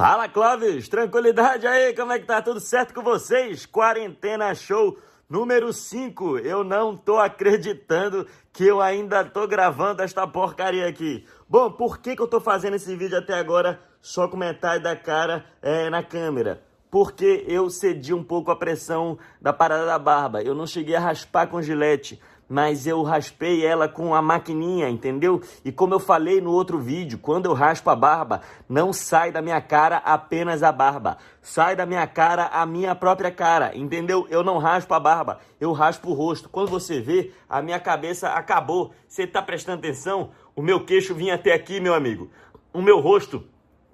Fala Clóvis, tranquilidade aí, como é que tá? Tudo certo com vocês? Quarentena Show número 5. Eu não tô acreditando que eu ainda tô gravando esta porcaria aqui. Bom, por que, que eu tô fazendo esse vídeo até agora só com metade da cara é, na câmera? Porque eu cedi um pouco a pressão da parada da barba. Eu não cheguei a raspar com gilete mas eu raspei ela com a maquininha, entendeu? E como eu falei no outro vídeo, quando eu raspo a barba, não sai da minha cara apenas a barba, sai da minha cara a minha própria cara, entendeu? Eu não raspo a barba, eu raspo o rosto. Quando você vê, a minha cabeça acabou. Você tá prestando atenção? O meu queixo vinha até aqui, meu amigo. O meu rosto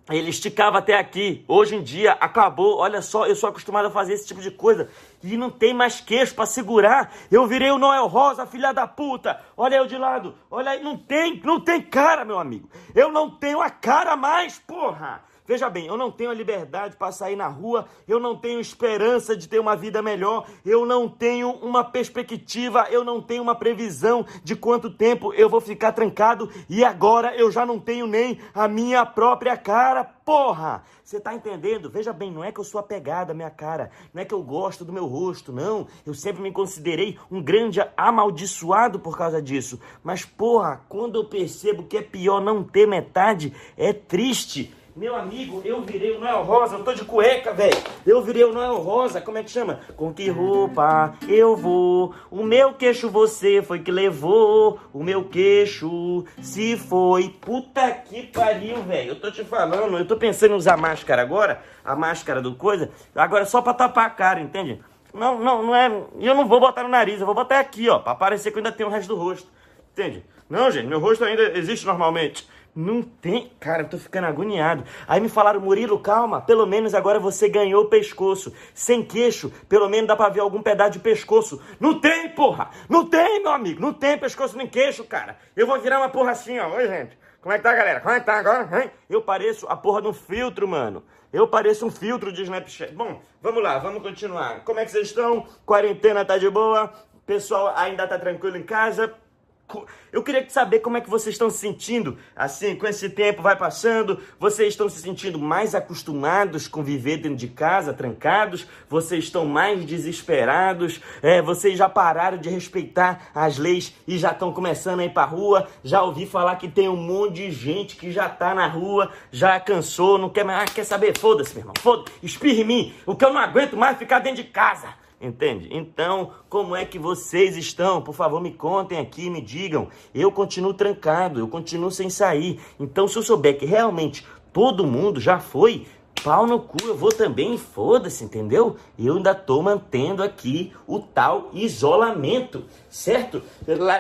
ele esticava até aqui. Hoje em dia acabou. Olha só, eu sou acostumado a fazer esse tipo de coisa e não tem mais queixo para segurar. Eu virei o Noel Rosa, filha da puta. Olha eu de lado. Olha aí, não tem, não tem cara, meu amigo. Eu não tenho a cara mais, porra. Veja bem, eu não tenho a liberdade para sair na rua, eu não tenho esperança de ter uma vida melhor, eu não tenho uma perspectiva, eu não tenho uma previsão de quanto tempo eu vou ficar trancado e agora eu já não tenho nem a minha própria cara, porra! Você tá entendendo? Veja bem, não é que eu sou apegado à minha cara, não é que eu gosto do meu rosto, não. Eu sempre me considerei um grande amaldiçoado por causa disso. Mas, porra, quando eu percebo que é pior não ter metade, é triste. Meu amigo, eu virei o Noel Rosa, eu tô de cueca, velho. Eu virei o Noel Rosa, como é que chama? Com que roupa eu vou? O meu queixo você foi que levou. O meu queixo se foi. Puta que pariu, velho. Eu tô te falando, eu tô pensando em usar máscara agora, a máscara do coisa, agora só pra tapar a cara, entende? Não, não, não é. Eu não vou botar no nariz, eu vou botar aqui, ó, pra parecer que eu ainda tenho o resto do rosto. Entende? Não, gente, meu rosto ainda existe normalmente. Não tem. Cara, eu tô ficando agoniado. Aí me falaram, Murilo, calma, pelo menos agora você ganhou o pescoço. Sem queixo, pelo menos dá pra ver algum pedaço de pescoço. Não tem, porra! Não tem, meu amigo! Não tem pescoço nem queixo, cara. Eu vou virar uma porra assim, ó. Oi, gente. Como é que tá, galera? Como é que tá agora? Hein? Eu pareço a porra de um filtro, mano. Eu pareço um filtro de Snapchat. Bom, vamos lá, vamos continuar. Como é que vocês estão? Quarentena tá de boa? Pessoal ainda tá tranquilo em casa? Eu queria saber como é que vocês estão se sentindo, assim, com esse tempo vai passando, vocês estão se sentindo mais acostumados com viver dentro de casa, trancados, vocês estão mais desesperados, é, vocês já pararam de respeitar as leis e já estão começando a ir pra rua, já ouvi falar que tem um monte de gente que já tá na rua, já cansou, não quer mais, ah, quer saber, foda-se, meu irmão, foda-se, espirre em mim, o que eu não aguento mais é ficar dentro de casa. Entende? Então, como é que vocês estão? Por favor, me contem aqui, me digam. Eu continuo trancado, eu continuo sem sair. Então, se eu souber que realmente todo mundo já foi, pau no cu, eu vou também, foda-se, entendeu? Eu ainda tô mantendo aqui o tal isolamento, certo?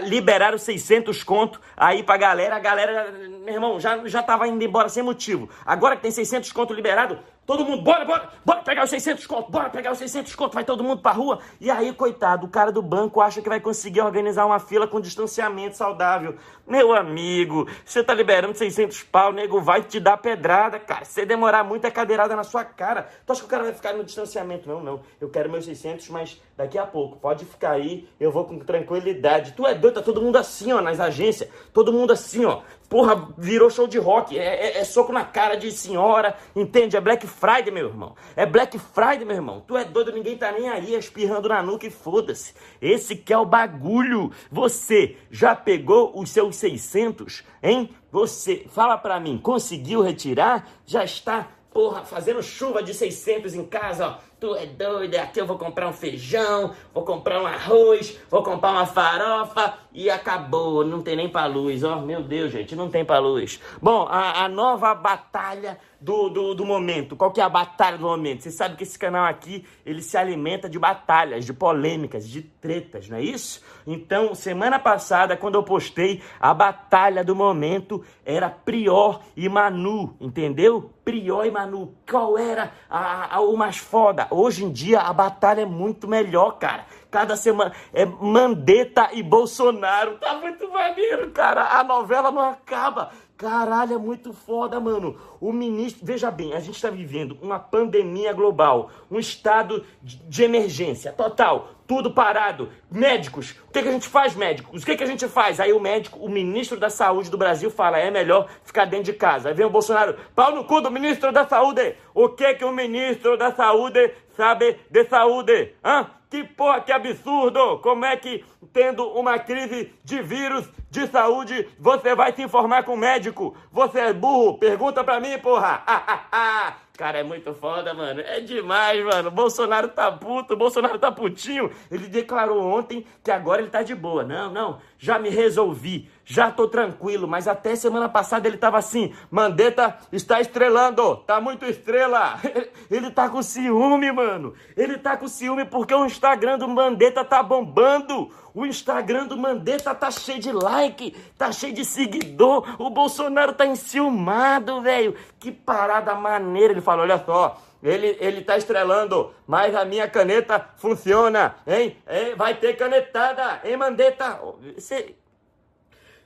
Liberaram 600 conto aí pra galera, a galera, meu irmão, já, já tava indo embora sem motivo. Agora que tem 600 conto liberado, Todo mundo, bora, bora, bora pegar os 600 conto, bora pegar os 600 conto, vai todo mundo pra rua. E aí, coitado, o cara do banco acha que vai conseguir organizar uma fila com distanciamento saudável. Meu amigo, você tá liberando 600 pau, nego vai te dar pedrada, cara. Se demorar muito, é cadeirada na sua cara. Tu acha que o cara vai ficar no distanciamento? Não, não. Eu quero meus 600, mas daqui a pouco. Pode ficar aí, eu vou com tranquilidade. Tu é doido, tá todo mundo assim, ó, nas agências. Todo mundo assim, ó. Porra, virou show de rock. É, é, é, soco na cara de senhora, entende? É Black Friday, meu irmão. É Black Friday, meu irmão. Tu é doido, ninguém tá nem aí espirrando na nuca e foda-se. Esse que é o bagulho. Você já pegou os seus 600, hein? Você, fala pra mim, conseguiu retirar? Já está, porra, fazendo chuva de 600 em casa, ó Tu é doido, aqui eu vou comprar um feijão, vou comprar um arroz, vou comprar uma farofa e acabou, não tem nem pra luz, ó, meu Deus, gente, não tem pra luz. Bom, a, a nova batalha do, do, do, momento, qual que é a batalha do momento? Você sabe que esse canal aqui, ele se alimenta de batalhas, de polêmicas, de tretas, não é isso? Então, semana passada, quando eu postei, a batalha do momento era Prior e Manu, entendeu? Prior e Manu, qual era a, a, o mais foda? Hoje em dia a batalha é muito melhor, cara. Cada semana é Mandetta e Bolsonaro. Tá muito maneiro, cara. A novela não acaba. Caralho, é muito foda, mano. O ministro, veja bem, a gente está vivendo uma pandemia global, um estado de emergência total, tudo parado. Médicos, o que, que a gente faz, médicos? O que, que a gente faz? Aí o médico, o ministro da Saúde do Brasil fala: é melhor ficar dentro de casa. Aí vem o Bolsonaro, pau no cu do ministro da Saúde. O que, que o ministro da Saúde sabe de saúde? Hã? Que porra, que absurdo! Como é que, tendo uma crise de vírus de saúde, você vai se informar com o médico? Você é burro? Pergunta pra mim, porra! Cara, é muito foda, mano. É demais, mano. Bolsonaro tá puto, Bolsonaro tá putinho. Ele declarou ontem que agora ele tá de boa. Não, não, já me resolvi, já tô tranquilo. Mas até semana passada ele tava assim: Mandetta está estrelando, tá muito estrela. Ele tá com ciúme, mano. Ele tá com ciúme porque o Instagram do Mandetta tá bombando. O Instagram do Mandetta tá cheio de like, tá cheio de seguidor. O Bolsonaro tá enciumado, velho. Que parada maneira. Ele falou: olha só. Ele, ele tá estrelando, mas a minha caneta funciona, hein? Vai ter canetada, hein, Mandetta? Você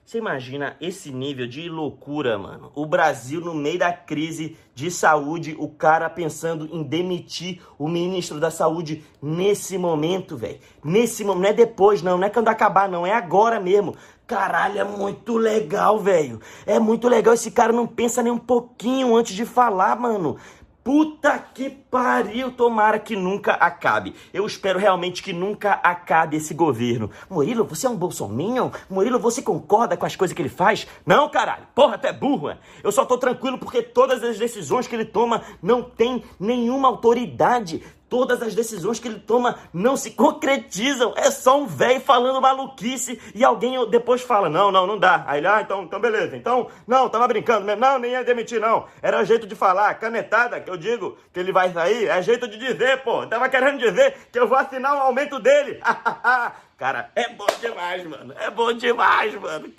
você imagina esse nível de loucura, mano? O Brasil no meio da crise de saúde, o cara pensando em demitir o ministro da saúde nesse momento, velho. Nesse momento, não é depois, não, não é quando acabar, não, é agora mesmo. Caralho, é muito legal, velho. É muito legal. Esse cara não pensa nem um pouquinho antes de falar, mano. Puta que pariu, tomara que nunca acabe. Eu espero realmente que nunca acabe esse governo. Murilo, você é um bolsominion? Murilo, você concorda com as coisas que ele faz? Não, caralho. Porra, tu é burro, é? Eu só tô tranquilo porque todas as decisões que ele toma não tem nenhuma autoridade. Todas as decisões que ele toma não se concretizam. É só um velho falando maluquice e alguém depois fala: não, não, não dá. Aí ele, ah, então, então beleza. Então, não, tava brincando mesmo. Não, nem ia demitir, não. Era jeito de falar. Canetada, que eu digo que ele vai sair, é jeito de dizer, pô. Tava querendo dizer que eu vou assinar o aumento dele. Cara, é bom demais, mano. É bom demais, mano.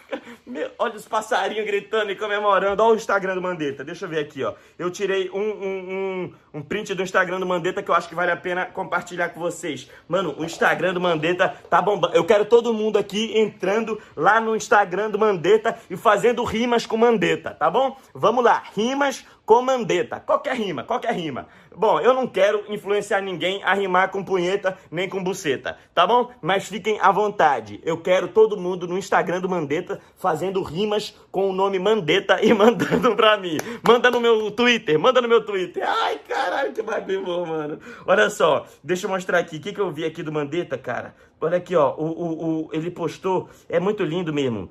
Meu, olha os passarinhos gritando e comemorando. Olha o Instagram do Mandetta. Deixa eu ver aqui, ó. Eu tirei um, um, um, um print do Instagram do Mandetta que eu acho que vale a pena compartilhar com vocês. Mano, o Instagram do Mandetta tá bombando. Eu quero todo mundo aqui entrando lá no Instagram do Mandetta e fazendo rimas com Mandetta, tá bom? Vamos lá. Rimas com Mandetta. Qualquer rima, qualquer rima. Bom, eu não quero influenciar ninguém a rimar com punheta nem com buceta, tá bom? Mas fiquem à vontade. Eu quero todo mundo no Instagram do Mandetta fazendo rimas com o nome Mandetta e mandando pra mim. Manda no meu Twitter, manda no meu Twitter. Ai, caralho, que bagulho bom, mano. Olha só, deixa eu mostrar aqui. O que, que eu vi aqui do Mandetta, cara? Olha aqui, ó. O, o, o, ele postou. É muito lindo mesmo.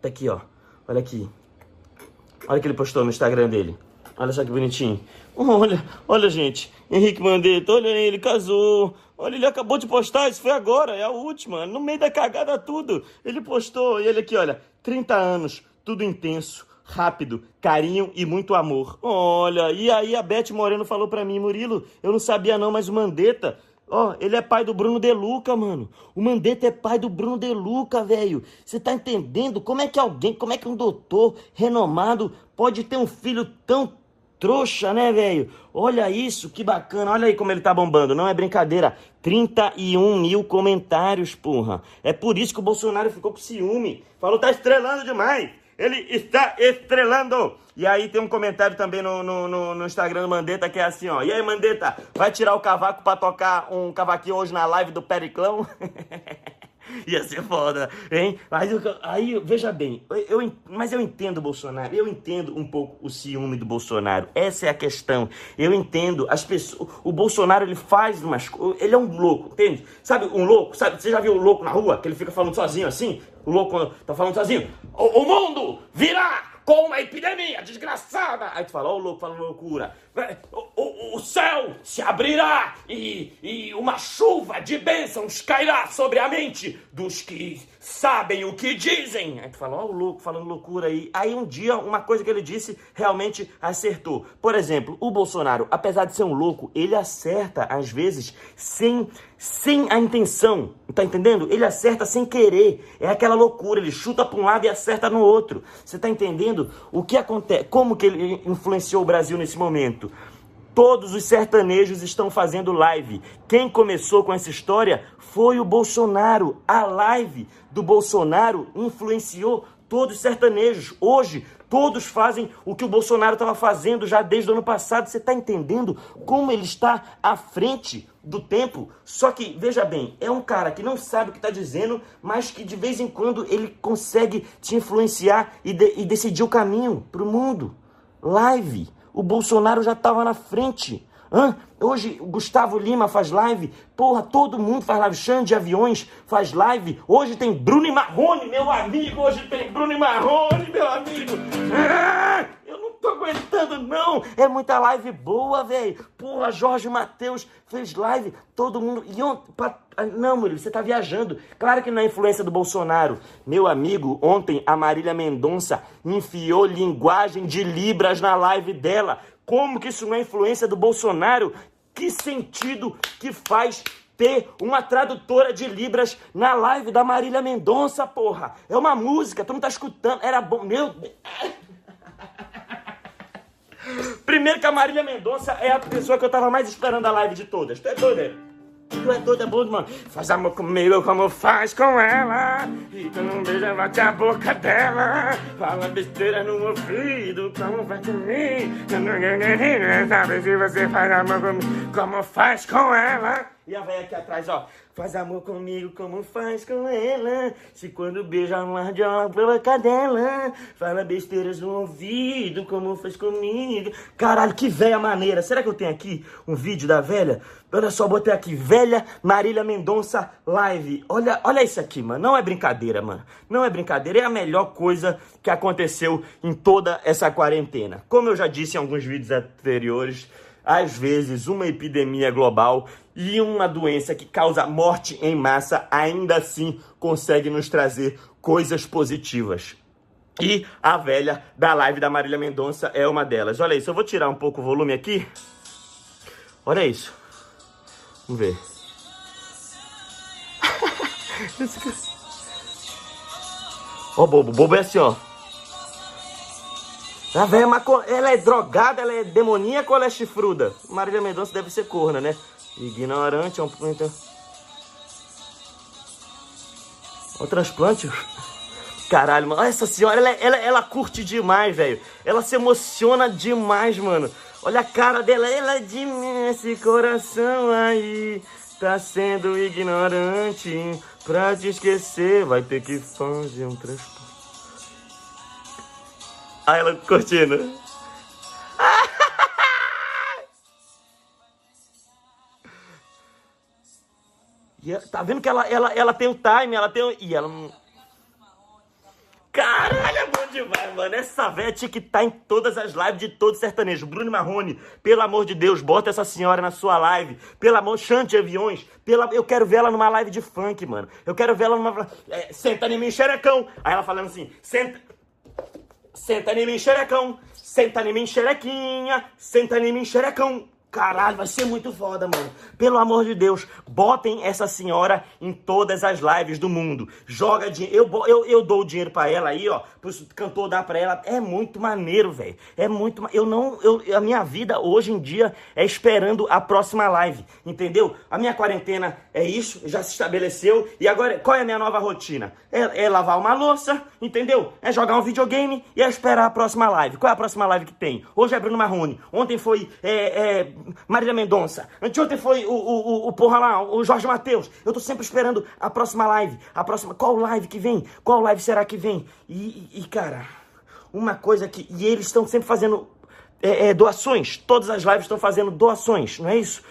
Tá aqui, ó. Olha aqui. Olha o que ele postou no Instagram dele. Olha só que bonitinho. Olha, olha, gente. Henrique Mandetta, olha aí, ele casou. Olha, ele acabou de postar, isso foi agora, é a última. No meio da cagada tudo. Ele postou, e ele aqui, olha, 30 anos, tudo intenso, rápido, carinho e muito amor. Olha, e aí a Beth Moreno falou pra mim, Murilo, eu não sabia não, mas o Mandetta Ó, ele é pai do Bruno De Luca, mano. O Mandetta é pai do Bruno De Luca, velho. Você tá entendendo como é que alguém, como é que um doutor renomado pode ter um filho tão trouxa, né, velho? Olha isso, que bacana. Olha aí como ele tá bombando. Não é brincadeira. 31 mil comentários, porra. É por isso que o Bolsonaro ficou com ciúme. Falou, tá estrelando demais. Ele está estrelando. E aí tem um comentário também no, no, no, no Instagram do Mandetta que é assim, ó. E aí, Mandetta, vai tirar o cavaco pra tocar um cavaquinho hoje na live do Periclão? Ia ser foda, hein? Mas eu, aí, veja bem, eu, eu, mas eu entendo o Bolsonaro, eu entendo um pouco o ciúme do Bolsonaro. Essa é a questão. Eu entendo as pessoas. O Bolsonaro ele faz umas coisas. Ele é um louco, entende? Sabe, um louco, sabe? Você já viu o louco na rua? Que ele fica falando sozinho assim? O louco tá falando sozinho. O, o mundo virá! com uma epidemia desgraçada. Aí tu fala, ó, oh, louco, falando loucura. O, o, o, céu se abrirá e, e uma chuva de bênçãos cairá sobre a mente dos que sabem o que dizem. Aí tu fala, ó, o louco falando loucura aí. Aí um dia, uma coisa que ele disse realmente acertou. Por exemplo, o Bolsonaro, apesar de ser um louco, ele acerta às vezes sem sem a intenção. Tá entendendo? Ele acerta sem querer. É aquela loucura, ele chuta para um lado e acerta no outro. Você tá entendendo o que acontece? Como que ele influenciou o Brasil nesse momento? Todos os sertanejos estão fazendo live. Quem começou com essa história foi o Bolsonaro. A live do Bolsonaro influenciou todos os sertanejos. Hoje, Todos fazem o que o Bolsonaro estava fazendo já desde o ano passado. Você está entendendo como ele está à frente do tempo? Só que, veja bem, é um cara que não sabe o que está dizendo, mas que de vez em quando ele consegue te influenciar e, de, e decidir o caminho para o mundo. Live. O Bolsonaro já estava na frente. Hã? Hoje o Gustavo Lima faz live. Porra, todo mundo faz live. Xande de Aviões faz live. Hoje tem Bruno e Marrone, meu amigo. Hoje tem Bruno e Marrone, meu amigo. Ah, tô aguentando, não. É muita live boa, velho. Porra, Jorge Matheus fez live. Todo mundo. E ontem. Não, Murilo, você tá viajando. Claro que não é influência do Bolsonaro. Meu amigo, ontem a Marília Mendonça enfiou linguagem de Libras na live dela. Como que isso não é influência do Bolsonaro? Que sentido que faz ter uma tradutora de Libras na live da Marília Mendonça, porra? É uma música, tu não tá escutando. Era bom. Meu. Primeiro que a Marília Mendonça é a pessoa que eu tava mais esperando a live de todas. Tu é doido, Tu é doida, bom, mano. Faz amor comigo como faz com ela. E tu não beija, bate a boca dela. Fala besteira no ouvido, como faz comigo. Sabe se você faz amor comigo como faz com ela. E a velha aqui atrás, ó. Faz amor comigo como faz com ela. Se quando beija uma ardiola pela cadela. Fala besteiras no ouvido como faz comigo. Caralho, que velha maneira. Será que eu tenho aqui um vídeo da velha? Olha só, botei aqui. Velha Marília Mendonça Live. Olha, olha isso aqui, mano. Não é brincadeira, mano. Não é brincadeira. É a melhor coisa que aconteceu em toda essa quarentena. Como eu já disse em alguns vídeos anteriores às vezes, uma epidemia global e uma doença que causa morte em massa ainda assim consegue nos trazer coisas positivas. E a velha da live da Marília Mendonça é uma delas. Olha isso, eu vou tirar um pouco o volume aqui. Olha isso. Vamos ver. Ó, oh, bobo. Bobo é assim, ó. A velha maco... ela é drogada, ela é demoníaca ou ela é chifruda? Marília Mendonça deve ser corna, né? Ignorante, é um... Então... O transplante? Caralho, mano. Essa senhora, ela, ela, ela curte demais, velho. Ela se emociona demais, mano. Olha a cara dela. Ela é de mim, esse coração aí. Tá sendo ignorante. Pra te esquecer, vai ter que fazer um transplante. Aí ela curtindo. E tá vendo que ela, ela, ela tem o time, ela tem o... E ela não... Caralho, é bom demais, mano. Essa velha tinha que estar tá em todas as lives de todo sertanejo. Bruno Marrone, pelo amor de Deus, bota essa senhora na sua live. Pelo amor, chante aviões. Pela... Eu quero ver ela numa live de funk, mano. Eu quero ver ela numa... É, senta em mim, xerecão. Aí ela falando assim, senta... Senta em mim, xerecão. Senta em mim, xerequinha. Senta em mim, xerecão. Caralho, vai ser muito foda, mano. Pelo amor de Deus, botem essa senhora em todas as lives do mundo. Joga dinheiro. Eu, eu, eu dou o dinheiro pra ela aí, ó. Pro cantor dar pra ela. É muito maneiro, velho. É muito. Eu não. Eu, a minha vida hoje em dia é esperando a próxima live. Entendeu? A minha quarentena é isso, já se estabeleceu. E agora, qual é a minha nova rotina? É, é lavar uma louça, entendeu? É jogar um videogame e é esperar a próxima live. Qual é a próxima live que tem? Hoje é Bruno Marrone. Ontem foi. É, é, Marília Mendonça. Anteontem foi o, o, o, o porra lá, o Jorge Matheus. Eu tô sempre esperando a próxima live. A próxima. Qual live que vem? Qual live será que vem? E, e cara, uma coisa que. E eles estão sempre fazendo é, é, doações. Todas as lives estão fazendo doações, não é isso?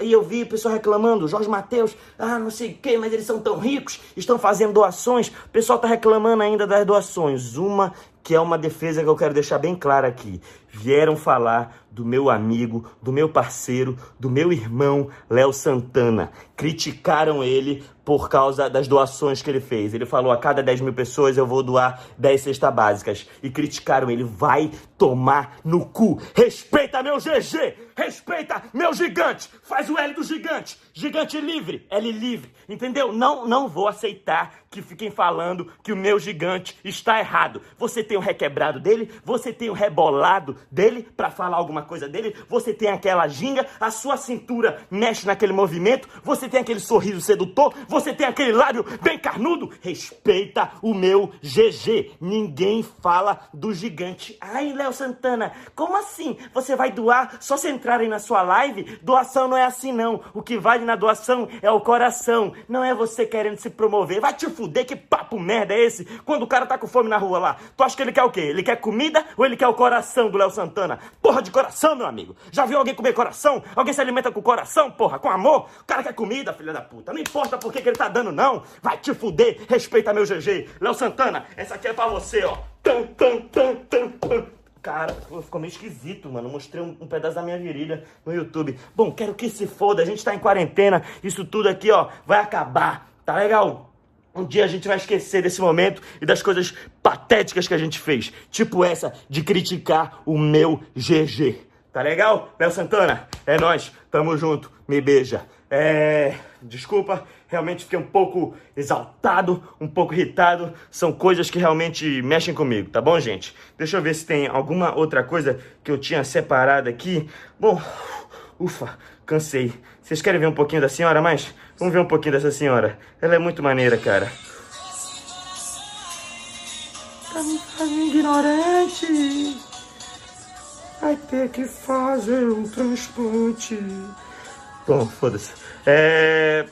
E eu vi o pessoal reclamando, Jorge Matheus, ah, não sei o que, mas eles são tão ricos, estão fazendo doações. O pessoal está reclamando ainda das doações. Uma que é uma defesa que eu quero deixar bem clara aqui. Vieram falar do meu amigo, do meu parceiro, do meu irmão Léo Santana. Criticaram ele por causa das doações que ele fez. Ele falou: a cada 10 mil pessoas eu vou doar 10 cestas básicas. E criticaram ele. Vai tomar no cu. Respeita meu GG! Respeita meu gigante! Faz o L do gigante! Gigante livre! L livre! Entendeu? Não, não vou aceitar que fiquem falando que o meu gigante está errado. Você tem o requebrado dele, você tem o rebolado dele para falar alguma coisa dele, você tem aquela ginga, a sua cintura mexe naquele movimento, você tem aquele sorriso sedutor, você tem aquele lábio bem carnudo. Respeita o meu GG. Ninguém fala do gigante. Ai, Léo Santana, como assim? Você vai doar só se entrarem na sua live? Doação não é assim não. O que vale na doação é o coração. Não é você querendo se promover. Vai te fuder, que papo merda é esse? Quando o cara tá com fome na rua lá, tu acha que ele quer o quê? Ele quer comida ou ele quer o coração do Léo Santana? Porra de coração, meu amigo. Já viu alguém comer coração? Alguém se alimenta com coração, porra? Com amor? O cara quer comida, filha da puta. Não importa por que, que ele tá dando, não. Vai te fuder. Respeita meu GG. Léo Santana, essa aqui é pra você, ó. Tum, tum, tum, tum, tum. Cara, ficou meio esquisito, mano. Mostrei um, um, pedaço da minha virilha no YouTube. Bom, quero que se foda. A gente tá em quarentena. Isso tudo aqui, ó, vai acabar. Tá legal? Um dia a gente vai esquecer desse momento e das coisas patéticas que a gente fez. Tipo essa de criticar o meu GG. Tá legal? Léo Santana, é nós. Tamo junto. Me beija. É. Desculpa, realmente fiquei um pouco exaltado, um pouco irritado. São coisas que realmente mexem comigo, tá bom, gente? Deixa eu ver se tem alguma outra coisa que eu tinha separado aqui. Bom, ufa, cansei. Vocês querem ver um pouquinho da senhora mais? Vamos ver um pouquinho dessa senhora. Ela é muito maneira, cara. Tá me fazendo ignorante. Vai ter que fazer um transplante. Bom, foda-se. É...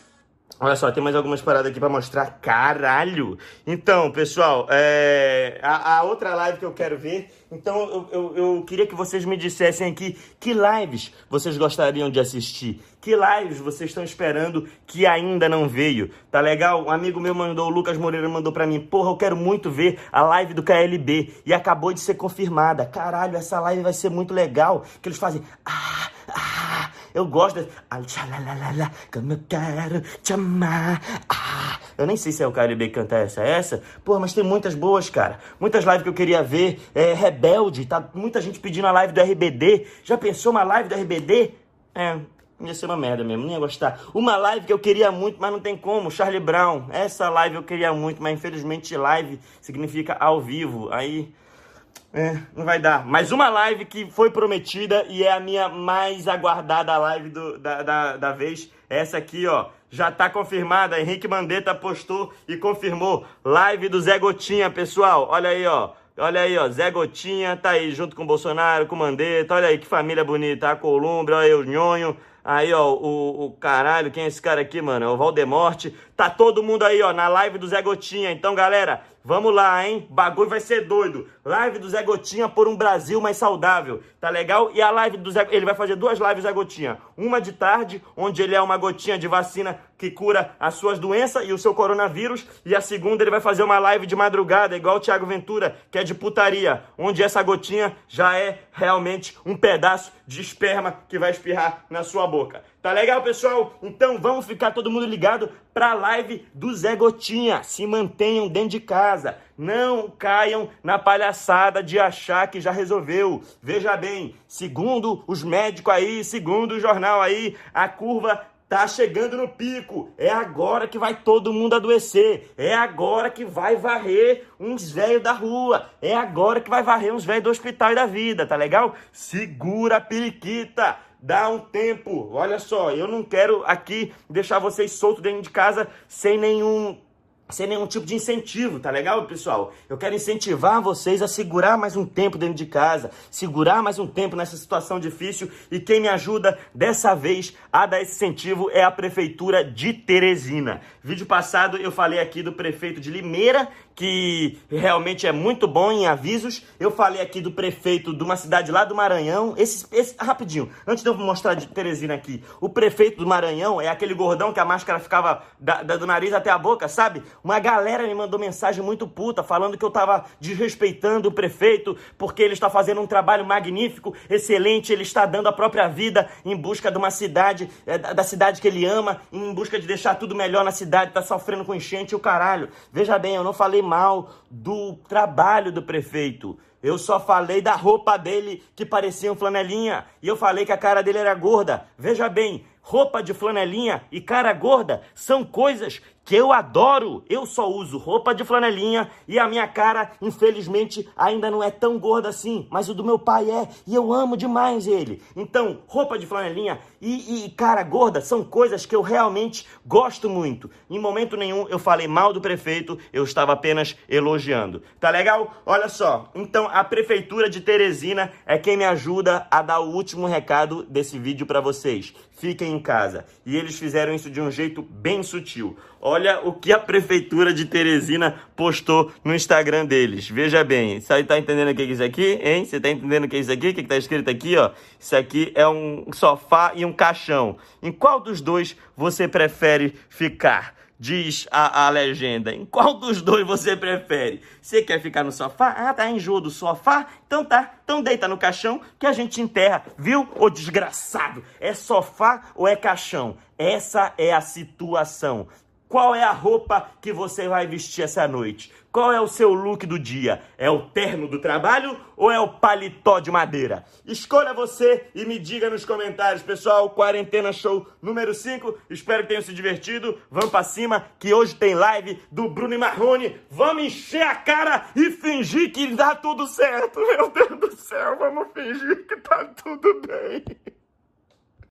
Olha só, tem mais algumas paradas aqui pra mostrar. Caralho! Então, pessoal, é... a, a, outra live que eu quero ver. Então, eu, eu, eu, queria que vocês me dissessem aqui que lives vocês gostariam de assistir. Que lives vocês estão esperando que ainda não veio. Tá legal? Um amigo meu mandou, o Lucas Moreira mandou pra mim. Porra, eu quero muito ver a live do KLB. E acabou de ser confirmada. Caralho, essa live vai ser muito legal. Que eles fazem. Ah, ah, eu gosto desse. Como eu quero te amar. Ah, eu nem sei se é o KLB que canta essa. É essa? Porra, mas tem muitas boas, cara. Muitas lives que eu queria ver. É Rebelde. Tá muita gente pedindo a live do RBD. Já pensou uma live do RBD? É, ia ser uma merda mesmo, não ia gostar. Uma live que eu queria muito, mas não tem como, Charlie Brown. Essa live eu queria muito, mas infelizmente live significa ao vivo. Aí é, não vai dar. Mas uma live que foi prometida e é a minha mais aguardada live do, da, da, da vez. Essa aqui, ó. Já tá confirmada. Henrique Mandetta postou e confirmou. Live do Zé Gotinha, pessoal. Olha aí, ó. Olha aí, ó. Zé Gotinha tá aí junto com o Bolsonaro, com o Mandetta. Olha aí que família bonita. A Columbre, olha aí o Nhonho. Aí, ó, o, o caralho, quem é esse cara aqui, mano? É o Valdemorte. Tá todo mundo aí, ó, na live do Zé Gotinha. Então, galera, vamos lá, hein? Bagulho vai ser doido. Live do Zé Gotinha por um Brasil mais saudável. Tá legal? E a live do Zé... Ele vai fazer duas lives Zé Gotinha. Uma de tarde, onde ele é uma gotinha de vacina que cura as suas doenças e o seu coronavírus. E a segunda, ele vai fazer uma live de madrugada, igual o Thiago Ventura, que é de putaria. Onde essa gotinha já é realmente um pedaço de esperma que vai espirrar na sua boca. Tá legal, pessoal? Então vamos ficar todo mundo ligado pra live do Zé Gotinha. Se mantenham dentro de casa. Não caiam na palhaçada de achar que já resolveu. Veja bem, segundo os médicos aí, segundo o jornal aí, a curva Tá chegando no pico. É agora que vai todo mundo adoecer. É agora que vai varrer uns velhos da rua. É agora que vai varrer uns velhos do hospital e da vida, tá legal? Segura a periquita. Dá um tempo. Olha só, eu não quero aqui deixar vocês soltos dentro de casa sem nenhum sem nenhum tipo de incentivo, tá legal, pessoal? Eu quero incentivar vocês a segurar mais um tempo dentro de casa, segurar mais um tempo nessa situação difícil e quem me ajuda dessa vez a dar esse incentivo é a prefeitura de Teresina. Vídeo passado eu falei aqui do prefeito de Limeira que realmente é muito bom em avisos. Eu falei aqui do prefeito de uma cidade lá do Maranhão. Esse, esse rapidinho, antes de eu mostrar de Teresina aqui, o prefeito do Maranhão é aquele gordão que a máscara ficava da, da, do nariz até a boca, sabe? Uma galera me mandou mensagem muito puta falando que eu tava desrespeitando o prefeito porque ele está fazendo um trabalho magnífico, excelente, ele está dando a própria vida em busca de uma cidade, é, da cidade que ele ama, em busca de deixar tudo melhor na cidade, tá sofrendo com enchente e o caralho. Veja bem, eu não falei mal do trabalho do prefeito. Eu só falei da roupa dele que parecia um flanelinha. E eu falei que a cara dele era gorda. Veja bem, roupa de flanelinha e cara gorda são coisas que eu adoro. Eu só uso roupa de flanelinha e a minha cara, infelizmente, ainda não é tão gorda assim, mas o do meu pai é e eu amo demais ele. Então, roupa de flanelinha e, e cara gorda são coisas que eu realmente gosto muito. Em momento nenhum eu falei mal do prefeito, eu estava apenas elogiando. Tá legal? Olha só. Então, a prefeitura de Teresina é quem me ajuda a dar o último recado desse vídeo para vocês fiquem em casa. E eles fizeram isso de um jeito bem sutil. Olha o que a prefeitura de Teresina postou no Instagram deles. Veja bem, você tá entendendo o que é isso aqui, hein? Você tá entendendo o que é isso aqui? O que, que tá escrito aqui, ó? Isso aqui é um sofá e um caixão. Em qual dos dois você prefere ficar? diz a, a, legenda. Em qual dos dois você prefere? Você quer ficar no sofá? Ah, tá enjoo do sofá? Então tá, então deita no caixão que a gente enterra, viu? Ô desgraçado, é sofá ou é caixão? Essa é a situação. Qual é a roupa que você vai vestir essa noite? Qual é o seu look do dia? É o terno do trabalho ou é o paletó de madeira? Escolha você e me diga nos comentários, pessoal. Quarentena Show número 5. Espero que tenham se divertido. Vamos pra cima, que hoje tem live do Bruno e Marrone. Vamos encher a cara e fingir que dá tudo certo. Meu Deus do céu, vamos fingir que tá tudo bem.